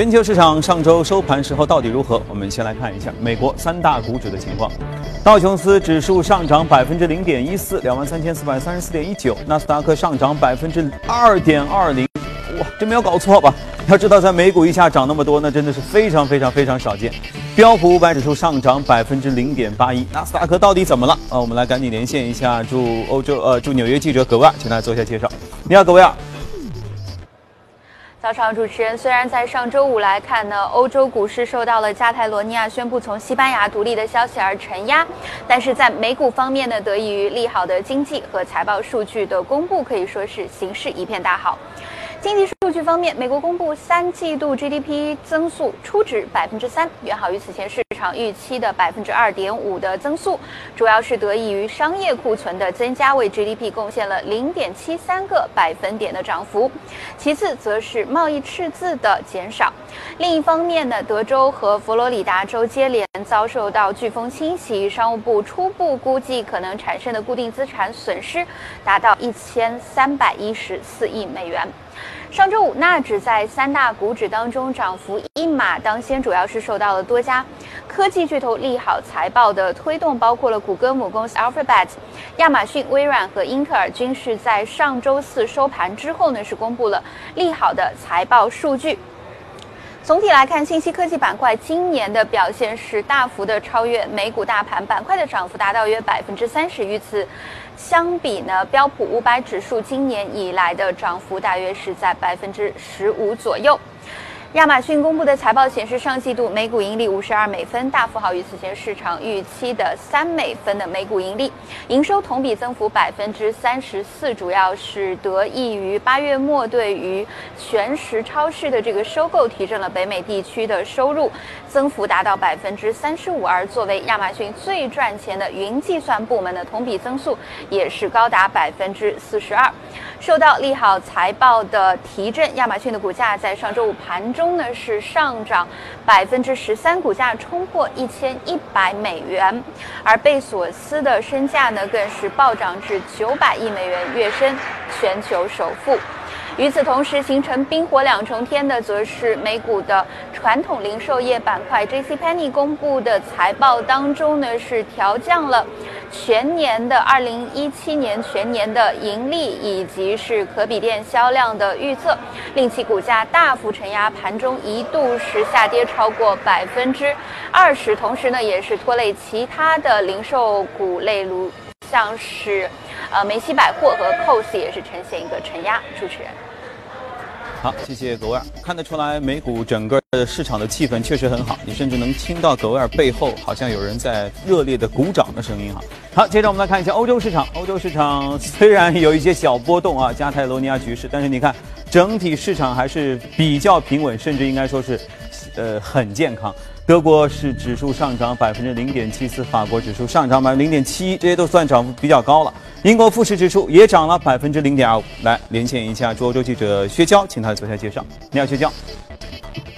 全球市场上周收盘时候到底如何？我们先来看一下美国三大股指的情况。道琼斯指数上涨百分之零点一四，两万三千四百三十四点一九；纳斯达克上涨百分之二点二零，哇，这没有搞错吧？要知道，在美股一下涨那么多，那真的是非常非常非常少见。标普五百指数上涨百分之零点八一，纳斯达克到底怎么了？啊，我们来赶紧连线一下驻欧洲呃驻纽约记者葛威尔，请大家做一下介绍。你好，葛威尔。早上，主持人。虽然在上周五来看呢，欧洲股市受到了加泰罗尼亚宣布从西班牙独立的消息而承压，但是在美股方面呢，得益于利好的经济和财报数据的公布，可以说是形势一片大好。经济数据方面，美国公布三季度 GDP 增速初值百分之三，远好于此前市场预期的百分之二点五的增速，主要是得益于商业库存的增加，为 GDP 贡献了零点七三个百分点的涨幅。其次，则是贸易赤字的减少。另一方面呢，德州和佛罗里达州接连遭受到飓风侵袭，商务部初步估计可能产生的固定资产损失达到一千三百一十四亿美元。上周五，纳指在三大股指当中涨幅一码当先，主要是受到了多家科技巨头利好财报的推动，包括了谷歌母公司 Alphabet、亚马逊、微软和英特尔，均是在上周四收盘之后呢，是公布了利好的财报数据。总体来看，信息科技板块今年的表现是大幅的超越美股大盘，板块的涨幅达到约百分之三十。与此相比呢，标普五百指数今年以来的涨幅大约是在百分之十五左右。亚马逊公布的财报显示，上季度每股盈利五十二美分，大幅好于此前市场预期的三美分的每股盈利，营收同比增幅百分之三十四，主要是得益于八月末对于全食超市的这个收购，提振了北美地区的收入，增幅达到百分之三十五。而作为亚马逊最赚钱的云计算部门的同比增速也是高达百分之四十二。受到利好财报的提振，亚马逊的股价在上周五盘中呢是上涨百分之十三，股价冲破一千一百美元，而贝索斯的身价呢更是暴涨至九百亿美元，跃升全球首富。与此同时，形成冰火两重天的，则是美股的传统零售业板块。J.C.Penney 公布的财报当中呢，是调降了全年的2017年全年的盈利以及是可比店销量的预测，令其股价大幅承压，盘中一度是下跌超过百分之二十。同时呢，也是拖累其他的零售股类，如像是呃梅西百货和 COS 也是呈现一个承压。主持人。好，谢谢格威尔。看得出来，美股整个的市场的气氛确实很好，你甚至能听到格威尔背后好像有人在热烈的鼓掌的声音哈。好，接着我们来看一下欧洲市场。欧洲市场虽然有一些小波动啊，加泰罗尼亚局势，但是你看整体市场还是比较平稳，甚至应该说是，呃，很健康。德国是指数上涨百分之零点七四，法国指数上涨百分之零点七一，这些都算涨幅比较高了。英国富时指数也涨了百分之零点二五。来连线一下驻欧洲记者薛娇，请他做下介绍。你好，薛娇。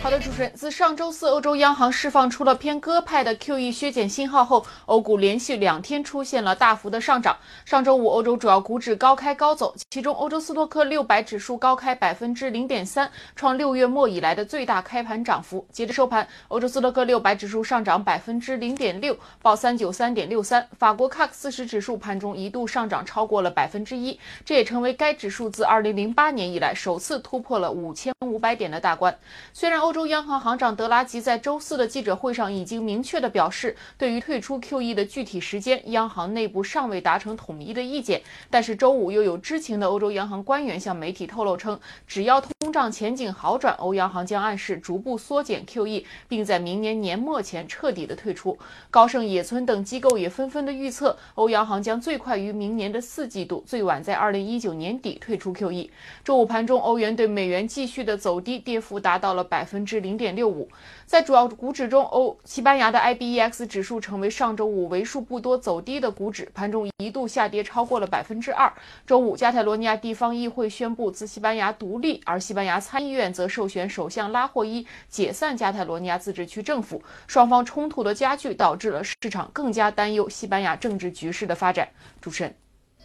好的，主持人，自上周四欧洲央行释放出了偏鸽派的 QE 削减信号后，欧股连续两天出现了大幅的上涨。上周五，欧洲主要股指高开高走，其中欧洲斯托克六百指数高开百分之零点三，创六月末以来的最大开盘涨幅。截至收盘，欧洲斯托克六百指数上涨百分之零点六，报三九三点六三。法国 CAC 四十指数盘中一度上涨超过了百分之一，这也成为该指数自二零零八年以来首次突破了五千五百点的大关。虽然欧欧洲央行行长德拉吉在周四的记者会上已经明确地表示，对于退出 QE 的具体时间，央行内部尚未达成统一的意见。但是周五又有知情的欧洲央行官员向媒体透露称，只要通胀前景好转，欧央行将暗示逐步缩减 QE，并在明年年末前彻底的退出。高盛、野村等机构也纷纷的预测，欧央行将最快于明年的四季度，最晚在二零一九年底退出 QE。周五盘中，欧元对美元继续的走低，跌幅达到了百分。之零点六五，在主要股指中，欧西班牙的 IBEX 指数成为上周五为数不多走低的股指，盘中一度下跌超过了百分之二。周五，加泰罗尼亚地方议会宣布自西班牙独立，而西班牙参议院则授权首相拉霍伊解散加泰罗尼亚自治区政府。双方冲突的加剧，导致了市场更加担忧西班牙政治局势的发展。主持人，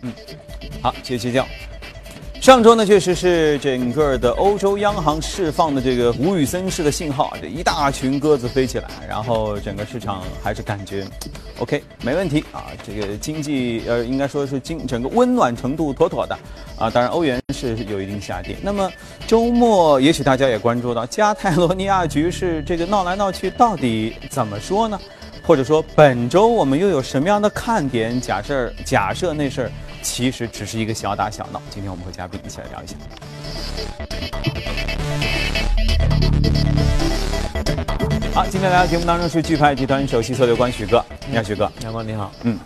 嗯，好，谢谢谢教。上周呢，确实是整个的欧洲央行释放的这个吴宇森式的信号啊，这一大群鸽子飞起来，然后整个市场还是感觉 OK 没问题啊，这个经济呃应该说是经整个温暖程度妥妥的啊，当然欧元是有一定下跌。那么周末也许大家也关注到加泰罗尼亚局势这个闹来闹去，到底怎么说呢？或者说本周我们又有什么样的看点？假设假设那事儿。其实只是一个小打小闹。今天我们和嘉宾一起来聊一下。好，今天来到节目当中是巨派集团首席策略官许哥。你好，许哥。杨光你好。嗯。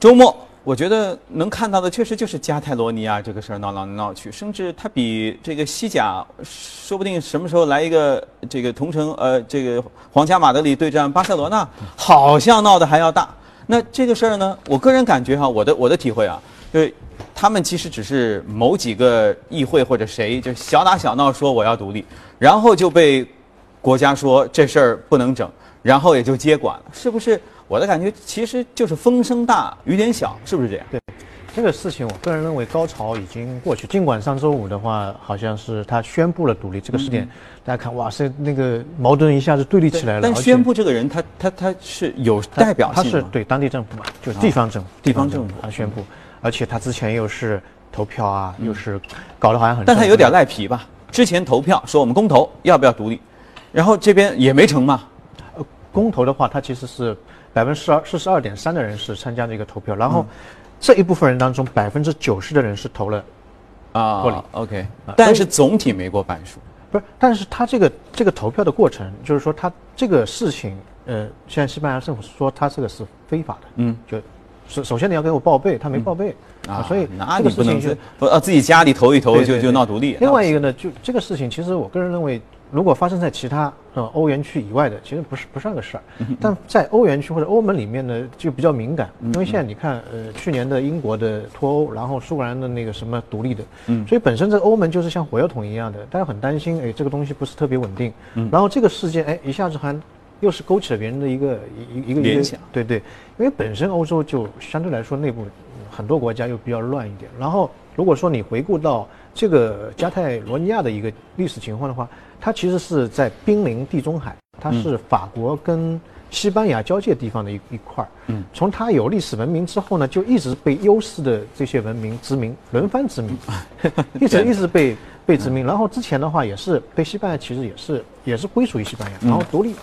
周末我觉得能看到的确实就是加泰罗尼亚这个事儿闹闹闹去，甚至它比这个西甲，说不定什么时候来一个这个同城呃这个皇家马德里对战巴塞罗那，好像闹得还要大。那这个事儿呢，我个人感觉哈，我的我的体会啊。就是，他们其实只是某几个议会或者谁就小打小闹说我要独立，然后就被国家说这事儿不能整，然后也就接管了，是不是？我的感觉其实就是风声大雨点小，是不是这样？对，这个事情我个人认为高潮已经过去。尽管上周五的话，好像是他宣布了独立，这个事件大家看，哇塞，那个矛盾一下子对立起来了。但宣布这个人，他他他是有代表性，他是对当地政府嘛，就地方政府，地方政府他宣布。而且他之前又是投票啊，又是搞得好像很，但他有点赖皮吧？之前投票说我们公投要不要独立，然后这边也没成嘛。呃，公投的话，他其实是百分之四二四十二点三的人是参加这个投票，然后这一部分人当中，百分之九十的人是投了啊过 OK，但是总体没过半数。不是，但是他这个这个投票的过程，就是说他这个事情，呃，现在西班牙政府说他这个是非法的，嗯，就。首首先你要给我报备，他没报备啊，所以那你不能就呃自己家里投一投就就闹独立。另外一个呢，就这个事情，其实我个人认为，如果发生在其他呃欧元区以外的，其实不是不算个事儿。但在欧元区或者欧盟里面呢，就比较敏感，因为现在你看，呃，去年的英国的脱欧，然后苏格兰的那个什么独立的，所以本身这个欧盟就是像火药桶一样的，大家很担心，哎，这个东西不是特别稳定。然后这个事件，哎，一下子还。又是勾起了别人的一个一一个联想，对对，因为本身欧洲就相对来说内部很多国家又比较乱一点。然后如果说你回顾到这个加泰罗尼亚的一个历史情况的话，它其实是在濒临地中海，它是法国跟西班牙交界地方的一一块儿。嗯，从它有历史文明之后呢，就一直被优势的这些文明殖民，轮番殖民，一直一直被。被殖民，然后之前的话也是被西班牙，其实也是也是归属于西班牙，然后独立，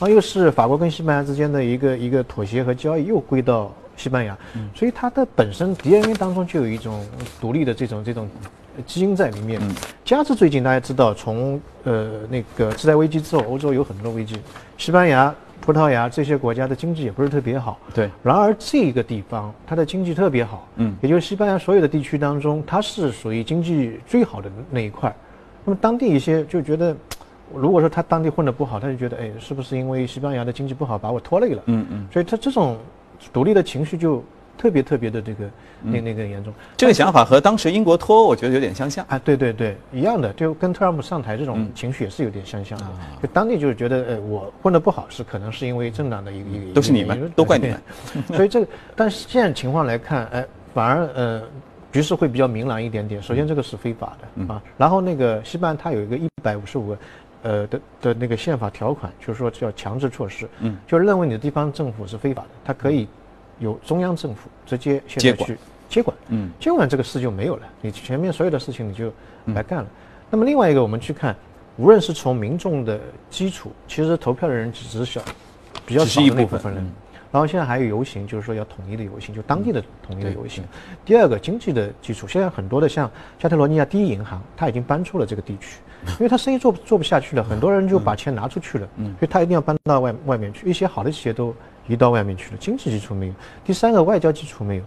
然后又是法国跟西班牙之间的一个一个妥协和交易，又归到西班牙，所以它的本身 DNA 当中就有一种独立的这种这种基因在里面。加之最近大家知道，从呃那个次贷危机之后，欧洲有很多危机，西班牙。葡萄牙这些国家的经济也不是特别好，对。然而这个地方它的经济特别好，嗯，也就是西班牙所有的地区当中，它是属于经济最好的那一块。那么当地一些就觉得，如果说他当地混得不好，他就觉得，哎，是不是因为西班牙的经济不好把我拖累了？嗯嗯。所以他这种独立的情绪就。特别特别的这个那那个严重，这个想法和当时英国脱欧我觉得有点相像啊，对对对，一样的，就跟特朗普上台这种情绪也是有点相像的。就当地就是觉得，呃，我混得不好是可能是因为政党的一个一个都是你们，都怪你们。所以这个，但是现在情况来看，哎，反而呃局势会比较明朗一点点。首先这个是非法的啊，然后那个西班牙它有一个一百五十五个呃的的那个宪法条款，就是说叫强制措施，嗯，就是认为你的地方政府是非法的，它可以。由中央政府直接接去，接管，嗯，接管这个事就没有了，你前面所有的事情你就白干了。那么另外一个，我们去看，无论是从民众的基础，其实投票的人只是小，比较少的那部分人。然后现在还有游行，就是说要统一的游行，就当地的统一的游行。第二个，经济的基础，现在很多的像加泰罗尼亚第一银行，它已经搬出了这个地区，因为他生意做做不下去了，很多人就把钱拿出去了，所以他一定要搬到外外面去。一些好的企业都。移到外面去了，经济基础没有。第三个，外交基础没有，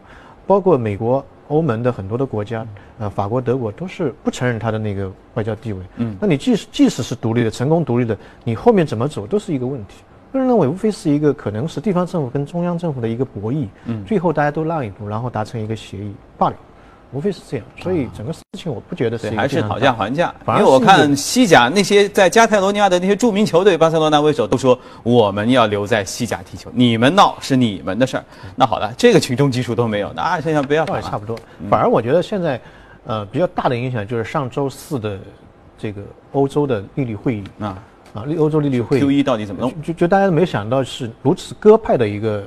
包括美国、欧盟的很多的国家，呃，法国、德国都是不承认他的那个外交地位。嗯，那你即使即使是独立的，成功独立的，你后面怎么走都是一个问题。个人认为，无非是一个可能是地方政府跟中央政府的一个博弈。嗯，最后大家都让一步，然后达成一个协议罢了。无非是这样，所以整个事情我不觉得是还是讨价还价。因为我看西甲那些在加泰罗尼亚的那些著名球队，巴塞罗那为首都说我们要留在西甲踢球，你们闹是你们的事儿。那好了，这个群众基础都没有，那想想不要也差不多。反而我觉得现在，呃，比较大的影响就是上周四的这个欧洲的利率会议啊啊，利欧洲利率会议 Q 一到底怎么弄？就就就大家没想到是如此鸽派的一个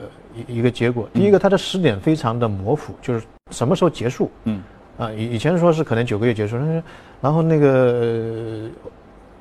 一一个结果。第一个，它的时点非常的模糊，就是什么时候结束？嗯，啊，以以前说是可能九个月结束，但是然后那个呃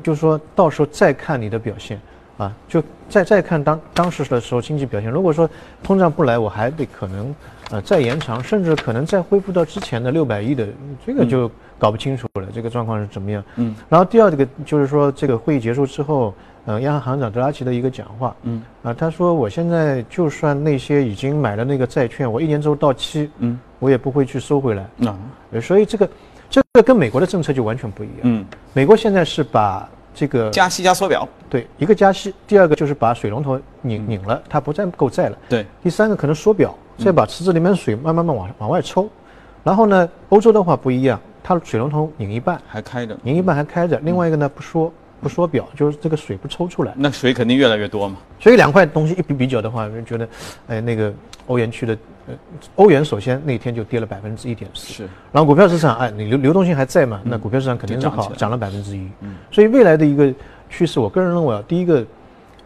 就是说到时候再看你的表现啊，就再再看当当时的时候经济表现。如果说通胀不来，我还得可能呃再延长，甚至可能再恢复到之前的六百亿的，这个就搞不清楚了，这个状况是怎么样？嗯，然后第二个就是说这个会议结束之后，呃，央行行长德拉奇的一个讲话，嗯，啊，他说我现在就算那些已经买了那个债券，我一年之后到期，嗯，我也不会去收回来。啊，呃所以这个这个跟美国的政策就完全不一样。嗯，美国现在是把这个加息加缩表，对一个加息，第二个就是把水龙头拧拧了，它不再购债了。对，第三个可能缩表，再把池子里面的水慢慢慢往往外抽。然后呢，欧洲的话不一样，它水龙头拧一半，还开着，拧一半还开着，另外一个呢不缩不缩表，就是这个水不抽出来。那水肯定越来越多嘛。所以两块东西一比比较的话，就觉得，哎，那个欧元区的，呃，欧元首先那天就跌了百分之一点四，是，然后股票市场，哎，你流流动性还在嘛？那股票市场肯定是好涨了百分之一。嗯所以未来的一个趋势，我个人认为啊，第一个，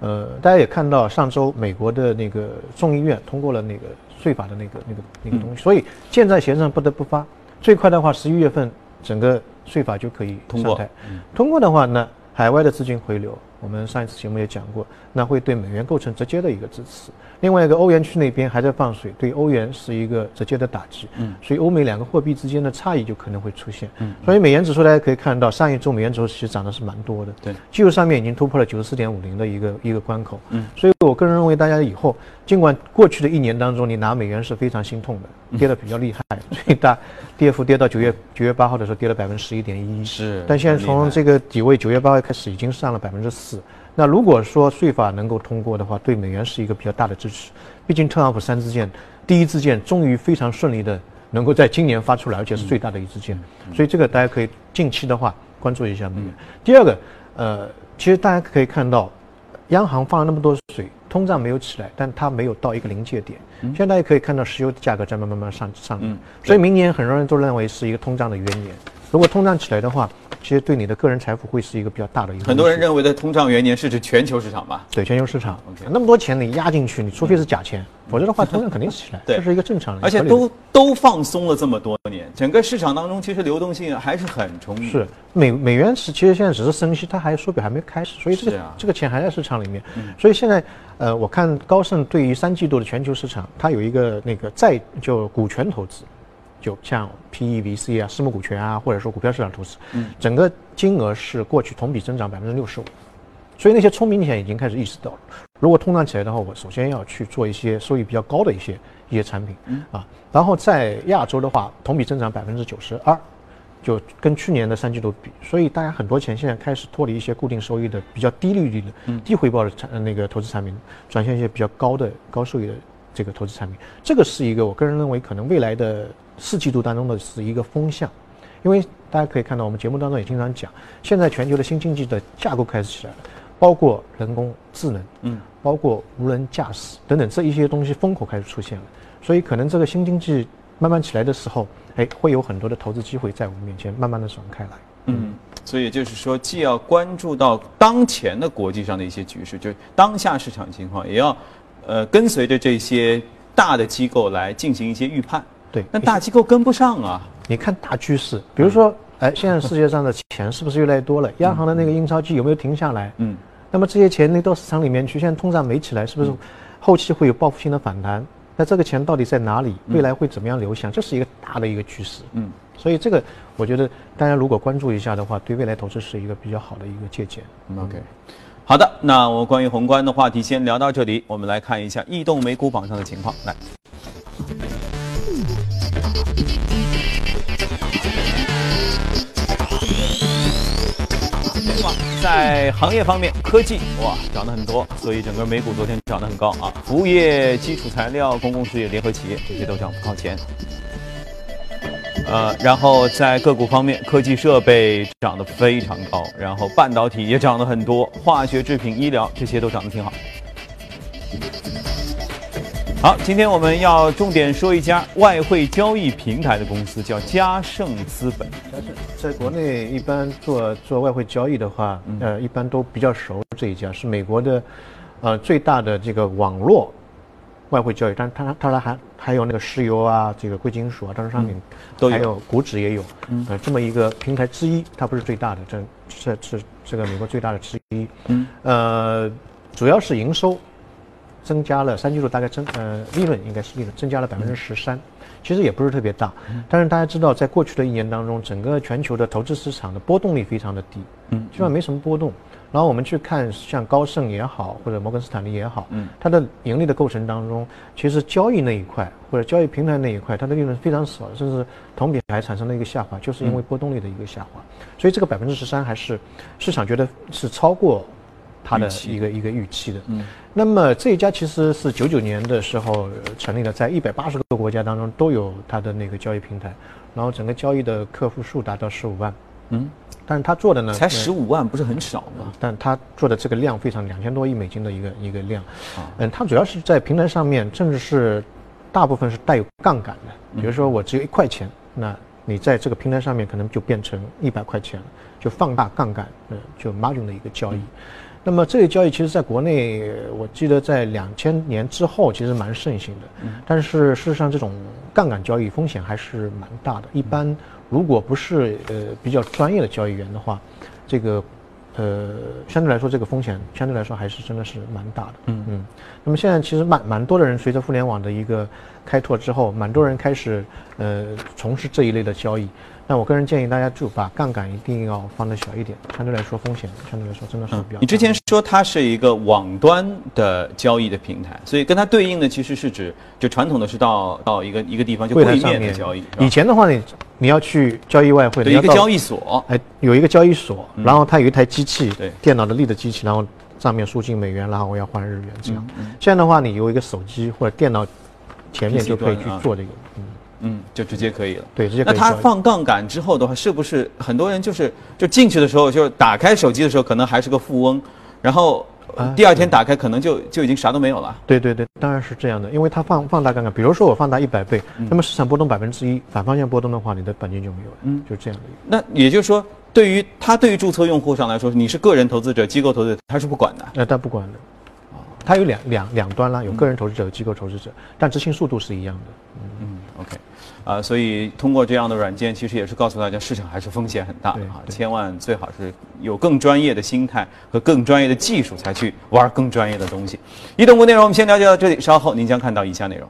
呃，大家也看到上周美国的那个众议院通过了那个税法的那个那个那个东西，所以箭在弦上不得不发，最快的话十一月份整个税法就可以通过上台。通过的话呢，海外的资金回流，我们上一次节目也讲过，那会对美元构成直接的一个支持。另外一个欧元区那边还在放水，对欧元是一个直接的打击。嗯，所以欧美两个货币之间的差异就可能会出现。嗯，所以美元指数大家可以看到，上一周美元指数其实涨的是蛮多的。对，技术上面已经突破了九十四点五零的一个一个关口。嗯，所以我个人认为，大家以后尽管过去的一年当中你拿美元是非常心痛的，跌得比较厉害，最大 跌幅跌到九月九月八号的时候跌了百分之十一点一。是但现在从这个底位九月八号开始已经上了百分之四。那如果说税法能够通过的话，对美元是一个比较大的支持。毕竟特朗普三支箭，第一支箭终于非常顺利的能够在今年发出来，而且是最大的一支箭，所以这个大家可以近期的话关注一下美元。第二个，呃，其实大家可以看到，央行放了那么多水，通胀没有起来，但它没有到一个临界点。现在大家可以看到石油的价格在慢慢慢慢上上来，所以明年很多人都认为是一个通胀的元年。如果通胀起来的话，其实对你的个人财富会是一个比较大的一个。很多人认为的通胀元年是指全球市场吧？对全球市场那么多钱你压进去，你除非是假钱，否则的话通胀肯定是起来，对这是一个正常的，而且都都放松了这么多年，整个市场当中其实流动性还是很充裕。是美美元是其实现在只是升息，它还缩表还没开始，所以这个、啊这个钱还在市场里面。所以现在呃，我看高盛对于三季度的全球市场，它有一个那个债就股权投资，就像 PE、VC 啊、私募股权啊，或者说股票市场投资，整个金额是过去同比增长百分之六十五。所以那些聪明钱已经开始意识到了，如果通胀起来的话，我首先要去做一些收益比较高的一些一些产品，啊，然后在亚洲的话，同比增长百分之九十二，就跟去年的三季度比，所以大家很多钱现在开始脱离一些固定收益的比较低利率的、低回报的产呃那个投资产品，转向一些比较高的高收益的这个投资产品。这个是一个我个人认为可能未来的四季度当中的是一个风向，因为大家可以看到我们节目当中也经常讲，现在全球的新经济的架构开始起来了，包括人工智能，嗯，包括无人驾驶等等这一些东西风口开始出现了，所以可能这个新经济慢慢起来的时候，哎，会有很多的投资机会在我们面前慢慢的展开来。嗯，所以也就是说，既要关注到当前的国际上的一些局势，就是当下市场情况，也要呃跟随着这些大的机构来进行一些预判。对，那大机构跟不上啊。你看大趋势，比如说，哎，现在世界上的钱是不是越来越多了？央行的那个印钞机有没有停下来？嗯，那么这些钱那到市场里面去，现在通胀没起来，是不是后期会有报复性的反弹？那这个钱到底在哪里？未来会怎么样流向？这是一个大的一个趋势。嗯，所以这个我觉得大家如果关注一下的话，对未来投资是一个比较好的一个借鉴。嗯 OK，好的，那我关于宏观的话题先聊到这里，我们来看一下异动美股榜上的情况。来，在行业方面，科技哇涨得很多，所以整个美股昨天涨得很高啊。服务业、基础材料、公共事业、联合企业这些都涨幅靠前。呃，然后在个股方面，科技设备涨得非常高，然后半导体也涨得很多，化学制品、医疗这些都涨得挺好。好，今天我们要重点说一家外汇交易平台的公司，叫嘉盛资本。嘉盛在国内一般做做外汇交易的话，呃，一般都比较熟这一家，是美国的，呃，最大的这个网络外汇交易，但它它还还有那个石油啊，这个贵金属啊，当然商品都有。还有股指也有，呃，这么一个平台之一，它不是最大的，这这是这个美国最大的之一，嗯，呃，主要是营收。增加了三季度大概增呃利润应该是利润增加了百分之十三，其实也不是特别大，但是大家知道在过去的一年当中，整个全球的投资市场的波动率非常的低，嗯，基本上没什么波动。然后我们去看像高盛也好，或者摩根斯坦利也好，嗯，它的盈利的构成当中，其实交易那一块或者交易平台那一块，它的利润非常少，甚至同比还产生了一个下滑，就是因为波动率的一个下滑。所以这个百分之十三还是市场觉得是超过。它的一个一个预期的，嗯，那么这一家其实是九九年的时候成立的，在一百八十个国家当中都有它的那个交易平台，然后整个交易的客户数达到十五万，嗯，但是他做的呢才十五万，不是很少吗？但他做的这个量非常两千多亿美金的一个一个量，嗯，它主要是在平台上面，甚至是大部分是带有杠杆的，比如说我只有一块钱，那你在这个平台上面可能就变成一百块钱了，就放大杠杆，嗯，就 margin 的一个交易。那么这个交易其实在国内，我记得在两千年之后其实蛮盛行的，但是事实上这种杠杆交易风险还是蛮大的。一般如果不是呃比较专业的交易员的话，这个呃相对来说这个风险相对来说还是真的是蛮大的。嗯嗯。那么现在其实蛮蛮多的人随着互联网的一个开拓之后，蛮多人开始呃从事这一类的交易。那我个人建议大家就把杠杆一定要放的小一点，相对来说风险相对来说真的是比较。你之前说它是一个网端的交易的平台，所以跟它对应的其实是指就传统的是到到一个一个地方就柜面的交易。以前的话，你你要去交易外汇，的一个交易所，哎，有一个交易所，然后它有一台机器，对，电脑的立的机器，然后上面输进美元，然后我要换日元这样。现在的话，你有一个手机或者电脑前面就可以去做这个，嗯。嗯，就直接可以了。对，直接。那它放杠杆之后的话，是不是很多人就是就进去的时候，就打开手机的时候，可能还是个富翁，然后第二天打开可能就就已经啥都没有了。对对对，当然是这样的，因为它放放大杠杆，比如说我放大一百倍，那么市场波动百分之一，反方向波动的话，你的本金就没有了。嗯，就这样的。那也就是说，对于他对于注册用户上来说，你是个人投资者、机构投资者，他是不管的。那他不管的。它有两两两端啦，有个人投资者、有机构投资者，但执行速度是一样的。嗯，OK。啊，所以通过这样的软件，其实也是告诉大家，市场还是风险很大的啊，千万最好是有更专业的心态和更专业的技术，才去玩更专业的东西。移动部内容我们先了解到这里，稍后您将看到以下内容。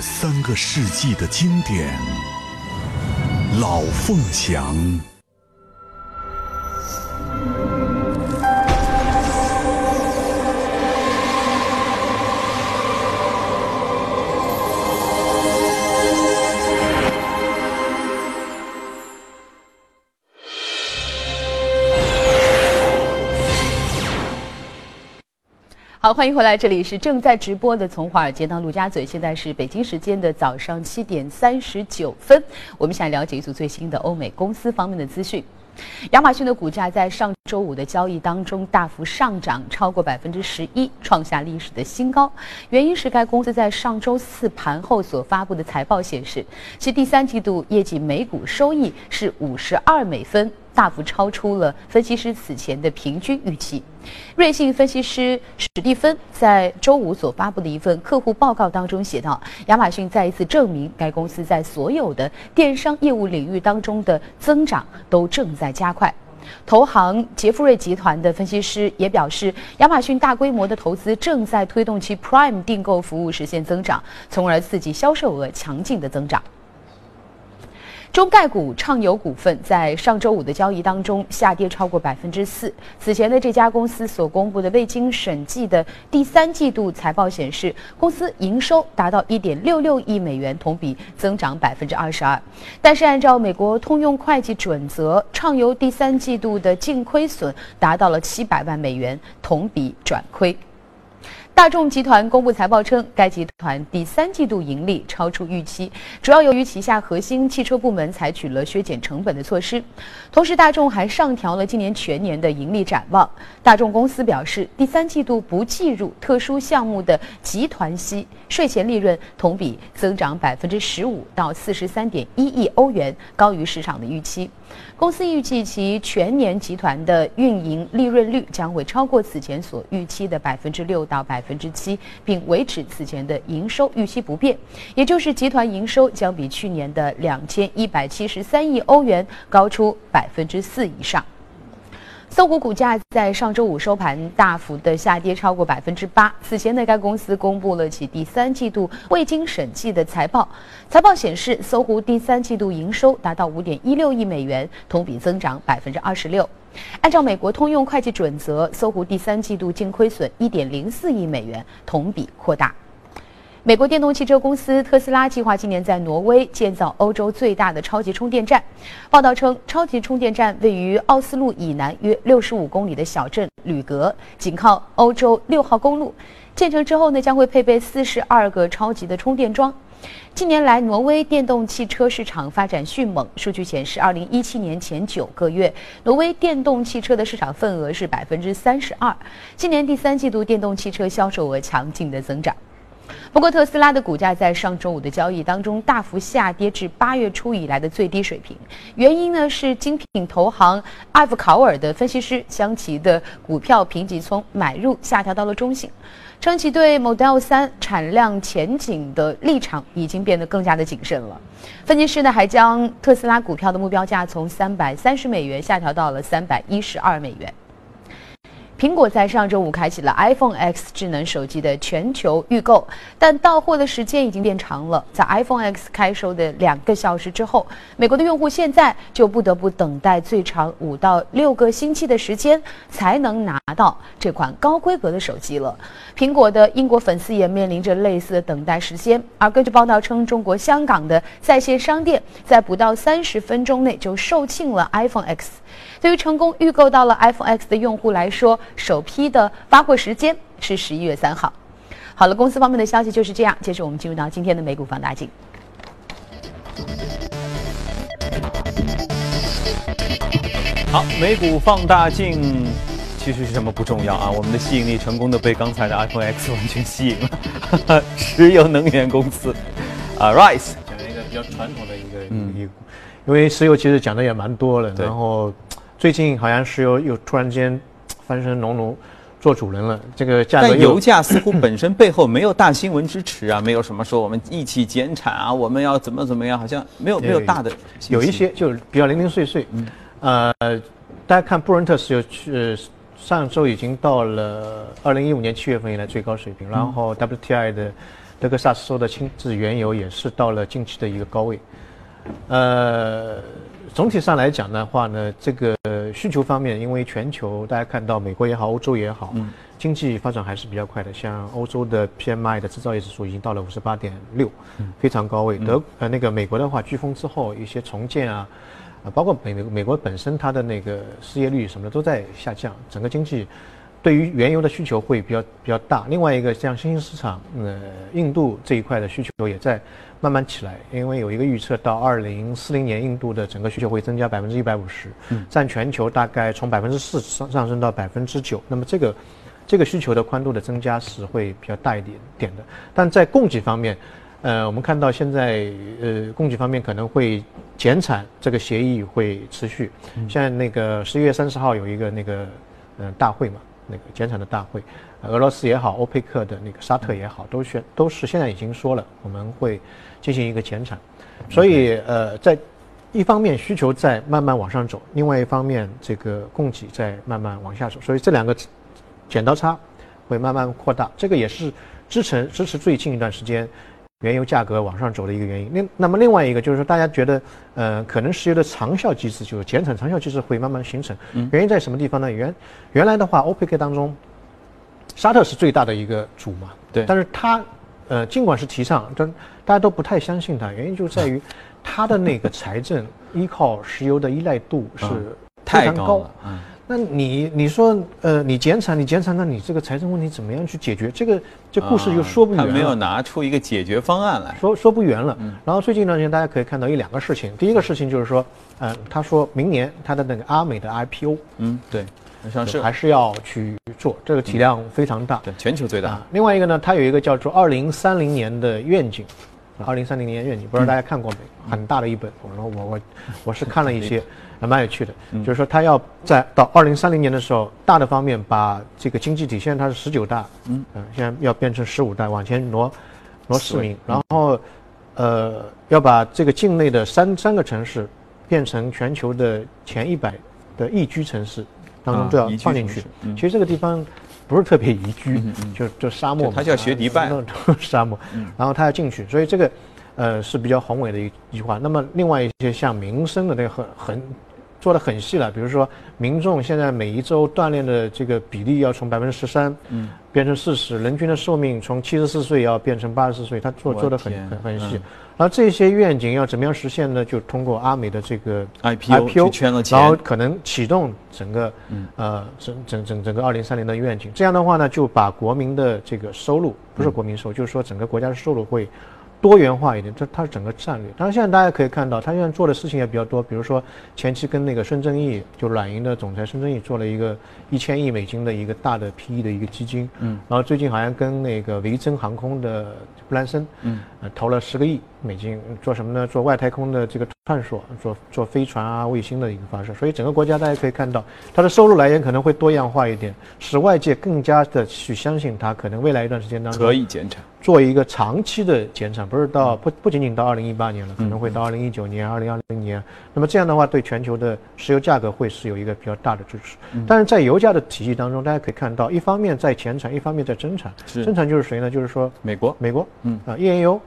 三个世纪的经典，老凤祥。欢迎回来，这里是正在直播的从华尔街到陆家嘴，现在是北京时间的早上七点三十九分。我们想了解一组最新的欧美公司方面的资讯。亚马逊的股价在上周五的交易当中大幅上涨，超过百分之十一，创下历史的新高。原因是该公司在上周四盘后所发布的财报显示，其第三季度业绩每股收益是五十二美分。大幅超出了分析师此前的平均预期。瑞信分析师史蒂芬在周五所发布的一份客户报告当中写道：“亚马逊再一次证明，该公司在所有的电商业务领域当中的增长都正在加快。”投行杰富瑞集团的分析师也表示，亚马逊大规模的投资正在推动其 Prime 订购服务实现增长，从而刺激销售额强劲的增长。中概股畅游股份在上周五的交易当中下跌超过百分之四。此前的这家公司所公布的未经审计的第三季度财报显示，公司营收达到一点六六亿美元，同比增长百分之二十二。但是按照美国通用会计准则，畅游第三季度的净亏损达到了七百万美元，同比转亏。大众集团公布财报称，该集团第三季度盈利超出预期，主要由于旗下核心汽车部门采取了削减成本的措施。同时，大众还上调了今年全年的盈利展望。大众公司表示，第三季度不计入特殊项目的集团息税前利润同比增长百分之十五到四十三点一亿欧元，高于市场的预期。公司预计其全年集团的运营利润率将会超过此前所预期的百分之六到百分之七，并维持此前的营收预期不变，也就是集团营收将比去年的两千一百七十三亿欧元高出百分之四以上。搜狐股价在上周五收盘大幅的下跌超过百分之八。此前呢，该公司公布了其第三季度未经审计的财报，财报显示，搜狐第三季度营收达到五点一六亿美元，同比增长百分之二十六。按照美国通用会计准则，搜狐第三季度净亏损一点零四亿美元，同比扩大。美国电动汽车公司特斯拉计划今年在挪威建造欧洲最大的超级充电站。报道称，超级充电站位于奥斯陆以南约六十五公里的小镇吕格，紧靠欧洲六号公路。建成之后呢，将会配备四十二个超级的充电桩。近年来，挪威电动汽车市场发展迅猛。数据显示，二零一七年前九个月，挪威电动汽车的市场份额是百分之三十二。今年第三季度，电动汽车销售额强劲的增长。不过，特斯拉的股价在上周五的交易当中大幅下跌至八月初以来的最低水平。原因呢是精品投行艾弗考尔的分析师将其的股票评级从买入下调到了中性，称其对 Model 3产量前景的立场已经变得更加的谨慎了。分析师呢还将特斯拉股票的目标价从三百三十美元下调到了三百一十二美元。苹果在上周五开启了 iPhone X 智能手机的全球预购，但到货的时间已经变长了。在 iPhone X 开售的两个小时之后，美国的用户现在就不得不等待最长五到六个星期的时间才能拿到这款高规格的手机了。苹果的英国粉丝也面临着类似的等待时间。而根据报道称，中国香港的在线商店在不到三十分钟内就售罄了 iPhone X。对于成功预购到了 iPhone X 的用户来说，首批的发货时间是十一月三号。好了，公司方面的消息就是这样。接着我们进入到今天的美股放大镜。好，美股放大镜其实是什么不重要啊？我们的吸引力成功的被刚才的 iPhone X 完全吸引了。石油能源公司啊，Rise 讲一个比较传统的一个一个，因为石油其实讲的也蛮多了，然后。最近好像石油又突然间翻身农奴做主人了，这个价格。但油价似乎本身背后没有大新闻支持啊，没有什么说我们一起减产啊，我们要怎么怎么样，好像没有没有大的。有一些就比较零零碎碎。嗯。呃，大家看布伦特石油去上周已经到了二零一五年七月份以来最高水平，然后 WTI 的德克萨斯州的轻质原油也是到了近期的一个高位。呃。总体上来讲的话呢，这个需求方面，因为全球大家看到美国也好，欧洲也好，经济发展还是比较快的。像欧洲的 PMI 的制造业指数已经到了五十八点六，非常高位。德呃那个美国的话，飓风之后一些重建啊，啊包括美美美国本身它的那个失业率什么的都在下降，整个经济。对于原油的需求会比较比较大，另外一个像新兴市场，呃，印度这一块的需求也在慢慢起来，因为有一个预测到二零四零年，印度的整个需求会增加百分之一百五十，占全球大概从百分之四上上升到百分之九，那么这个这个需求的宽度的增加是会比较大一点点的，但在供给方面，呃，我们看到现在呃，供给方面可能会减产，这个协议会持续。现在那个十一月三十号有一个那个嗯大会嘛，那个减产的大会，俄罗斯也好，欧佩克的那个沙特也好，都宣都是现在已经说了，我们会进行一个减产。所以呃，在一方面需求在慢慢往上走，另外一方面这个供给在慢慢往下走，所以这两个剪刀差会慢慢扩大，这个也是支撑支持最近一段时间。原油价格往上走的一个原因，另那么另外一个就是说，大家觉得，呃，可能石油的长效机制，就是减产长效机制会慢慢形成。原因在什么地方呢？原原来的话，欧佩克当中，沙特是最大的一个主嘛，对。但是它，呃，尽管是提倡，但大家都不太相信它，原因就在于它的那个财政依靠石油的依赖度是非常高。嗯。那你你说呃你减产你减产那你这个财政问题怎么样去解决？这个这故事就说不圆。他没有拿出一个解决方案来说说不圆了。然后最近一段时间大家可以看到一两个事情。第一个事情就是说，呃，他说明年他的那个阿美的 IPO，嗯，对，上市还是要去做，这个体量非常大，对，全球最大。另外一个呢，它有一个叫做二零三零年的愿景，二零三零年愿景，不知道大家看过没？很大的一本，我说我我我是看了一些。还蛮有趣的，就是说他要在到二零三零年的时候，大的方面把这个经济体，现在它是十九大，嗯，现在要变成十五大，往前挪挪四名，然后呃要把这个境内的三三个城市变成全球的前一百的宜居城市当中都要放进去。其实这个地方不是特别宜居，就就沙漠，他叫学迪拜 沙漠，然后他要进去，所以这个呃是比较宏伟的一句话。那么另外一些像民生的那个很很。做的很细了，比如说民众现在每一周锻炼的这个比例要从百分之十三，嗯，变成四十，人均的寿命从七十四岁要变成八十四岁，他做做的很很很细。然后这些愿景要怎么样实现呢？就通过阿美的这个 IPO 圈了钱，然后可能启动整个呃整整整整个二零三零的愿景。这样的话呢，就把国民的这个收入，不是国民收入，就是说整个国家的收入会。多元化一点，这它是整个战略。当然，现在大家可以看到，它现在做的事情也比较多。比如说，前期跟那个孙正义，就软银的总裁孙正义做了一个一千亿美金的一个大的 PE 的一个基金。嗯。然后最近好像跟那个维珍航空的布兰森，嗯，投了十个亿美金，做什么呢？做外太空的这个探索，做做飞船啊、卫星的一个发射。所以整个国家大家可以看到，它的收入来源可能会多样化一点，使外界更加的去相信它可能未来一段时间当中可以减产。做一个长期的减产，不是到不不仅仅到二零一八年了，可能会到二零一九年、二零二零年。那么这样的话，对全球的石油价格会是有一个比较大的支持。但是在油价的体系当中，大家可以看到，一方面在减产，一方面在增产。增产就是谁呢？就是说美国，美国，嗯啊，页岩油，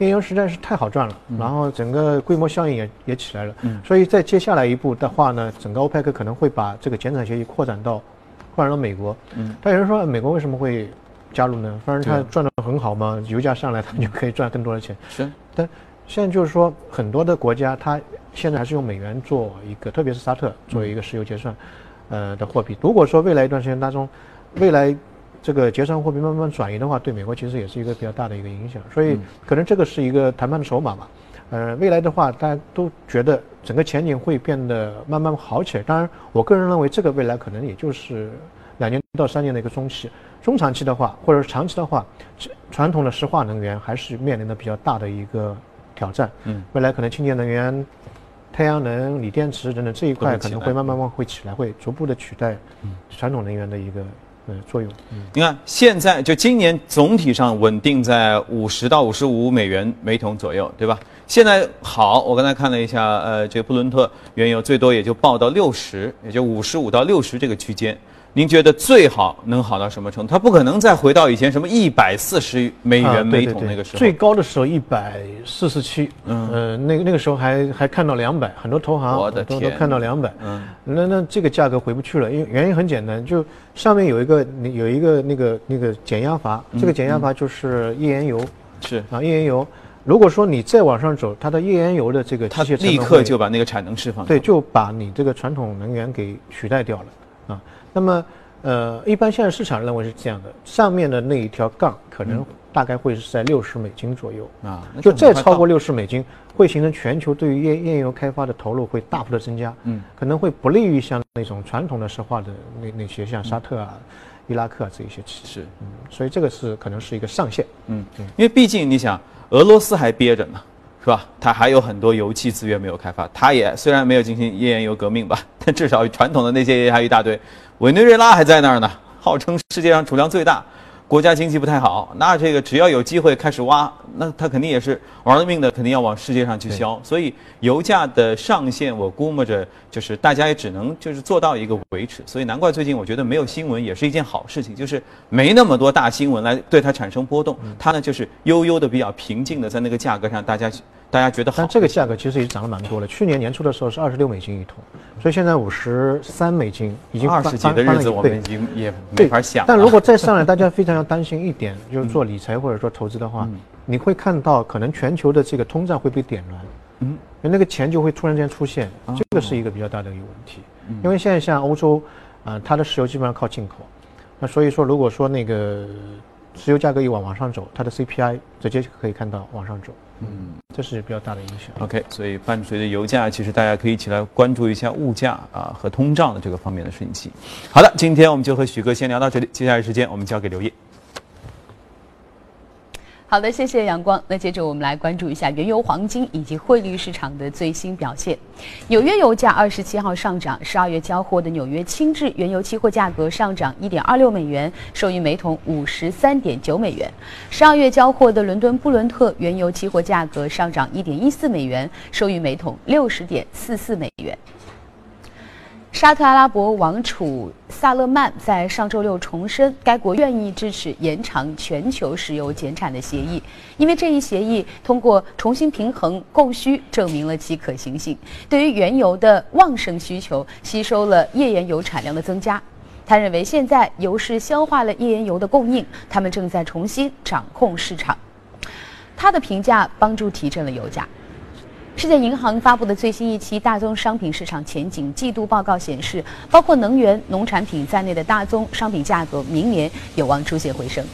页岩油实在是太好赚了，然后整个规模效应也也起来了。所以在接下来一步的话呢，整个欧佩克可能会把这个减产协议扩展到扩展到美国。嗯，但有人说，美国为什么会？加入呢，反正他赚的很好嘛，油价上来，他就可以赚更多的钱。是，但现在就是说，很多的国家，它现在还是用美元做一个，特别是沙特作为一个石油结算，呃的货币。如果说未来一段时间当中，未来这个结算货币慢慢转移的话，对美国其实也是一个比较大的一个影响。所以，可能这个是一个谈判的筹码吧。呃，未来的话，大家都觉得整个前景会变得慢慢好起来。当然，我个人认为，这个未来可能也就是两年到三年的一个中期。中长期的话，或者是长期的话，传统的石化能源还是面临的比较大的一个挑战。嗯，未来可能清洁能源、太阳能、锂电池等等这一块可能会慢慢慢会起来，会逐步的取代传统能源的一个嗯作用。嗯你看，现在就今年总体上稳定在五十到五十五美元每桶左右，对吧？现在好，我刚才看了一下，呃，这个布伦特原油最多也就报到六十，也就五十五到六十这个区间。您觉得最好能好到什么程度？它不可能再回到以前什么一百四十美元每桶那个时候。最高的时候一百四十七，嗯，呃，那个那个时候还还看到两百，很多投行都都看到两百。嗯，那那这个价格回不去了，因为原因很简单，就上面有一个有一个那个那个减压阀，这个减压阀就是页岩油。是啊，页岩油，如果说你再往上走，它的页岩油的这个它立刻就把那个产能释放。对，就把你这个传统能源给取代掉了啊。那么，呃，一般现在市场认为是这样的，上面的那一条杠可能大概会是在六十美金左右啊，就再超过六十美金，会形成全球对于页页岩油开发的投入会大幅的增加，嗯，可能会不利于像那种传统的石化的那那些像沙特啊、伊拉克啊这一些企是，嗯，所以这个是可能是一个上限，嗯，因为毕竟你想，俄罗斯还憋着呢，是吧？它还有很多油气资源没有开发，它也虽然没有进行页岩油革命吧，但至少传统的那些还有一大堆，委内瑞拉还在那儿呢，号称世界上储量最大。国家经济不太好，那这个只要有机会开始挖，那他肯定也是玩了命的，肯定要往世界上去销。所以油价的上限，我估摸着就是大家也只能就是做到一个维持。所以难怪最近我觉得没有新闻也是一件好事情，就是没那么多大新闻来对它产生波动，它呢就是悠悠的比较平静的在那个价格上，大家。大家觉得好，但这个价格其实也涨了蛮多了。去年年初的时候是二十六美金一桶，所以现在五十三美金已经二十几的日子我们已经也没法想。但如果再上来，大家非常要担心一点，就是做理财或者说投资的话，你会看到可能全球的这个通胀会被点燃，嗯，那个钱就会突然间出现，这个是一个比较大的一个问题。因为现在像欧洲，啊，它的石油基本上靠进口，那所以说如果说那个石油价格一往往上走，它的 CPI 直接可以看到往上走。嗯，这是比较大的影响。OK，所以伴随着油价，其实大家可以一起来关注一下物价啊和通胀的这个方面的信息。好的，今天我们就和许哥先聊到这里，接下来时间我们交给刘烨。好的，谢谢阳光。那接着我们来关注一下原油、黄金以及汇率市场的最新表现。纽约油价二十七号上涨，十二月交货的纽约轻质原油期货价格上涨一点二六美元，收于每桶五十三点九美元。十二月交货的伦敦布伦特原油期货价格上涨一点一四美元，收于每桶六十点四四美元。沙特阿拉伯王储萨勒曼在上周六重申，该国愿意支持延长全球石油减产的协议，因为这一协议通过重新平衡供需，证明了其可行性。对于原油的旺盛需求，吸收了页岩油产量的增加。他认为，现在油市消化了页岩油的供应，他们正在重新掌控市场。他的评价帮助提振了油价。世界银行发布的最新一期大宗商品市场前景季度报告显示，包括能源、农产品在内的大宗商品价格明年有望出现回升。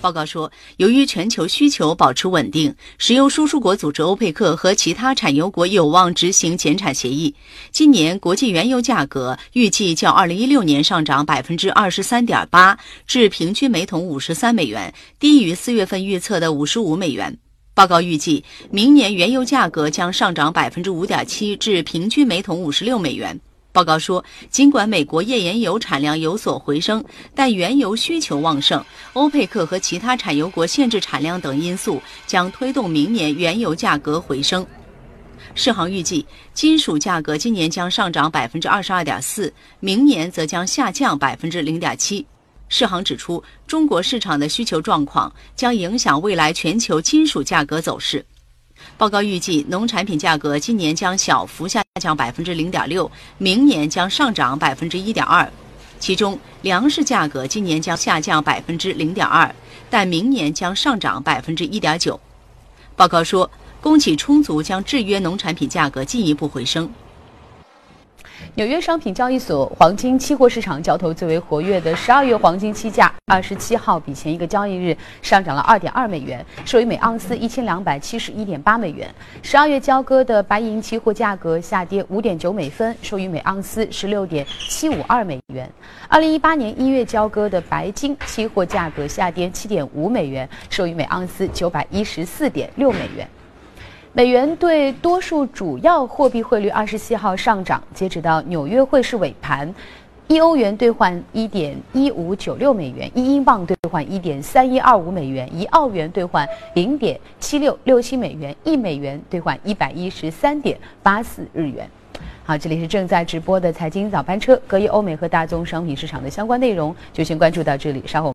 报告说，由于全球需求保持稳定，石油输出国组织欧佩克和其他产油国有望执行减产协议。今年国际原油价格预计较2016年上涨百分之二十三点八，至平均每桶五十三美元，低于四月份预测的五十五美元。报告预计，明年原油价格将上涨百分之五点七，至平均每桶五十六美元。报告说，尽管美国页岩油产量有所回升，但原油需求旺盛，欧佩克和其他产油国限制产量等因素将推动明年原油价格回升。世行预计，金属价格今年将上涨百分之二十二点四，明年则将下降百分之零点七。世行指出，中国市场的需求状况将影响未来全球金属价格走势。报告预计，农产品价格今年将小幅下降百分之零点六，明年将上涨百分之一点二。其中，粮食价格今年将下降百分之零点二，但明年将上涨百分之一点九。报告说，供给充足将制约农产品价格进一步回升。纽约商品交易所黄金期货市场交投最为活跃的十二月黄金期价，二十七号比前一个交易日上涨了二点二美元，收于每盎司一千两百七十一点八美元。十二月交割的白银期货价格下跌五点九美分，收于每盎司十六点七五二美元。二零一八年一月交割的白金期货价格下跌七点五美元，收于每盎司九百一十四点六美元。美元对多数主要货币汇率二十七号上涨，截止到纽约汇市尾盘，一欧元兑换一点一五九六美元，一英镑兑换一点三一二五美元，一澳元兑换零点七六六七美元，一美元兑换一百一十三点八四日元。好，这里是正在直播的财经早班车，隔夜欧美和大宗商品市场的相关内容就先关注到这里，稍后。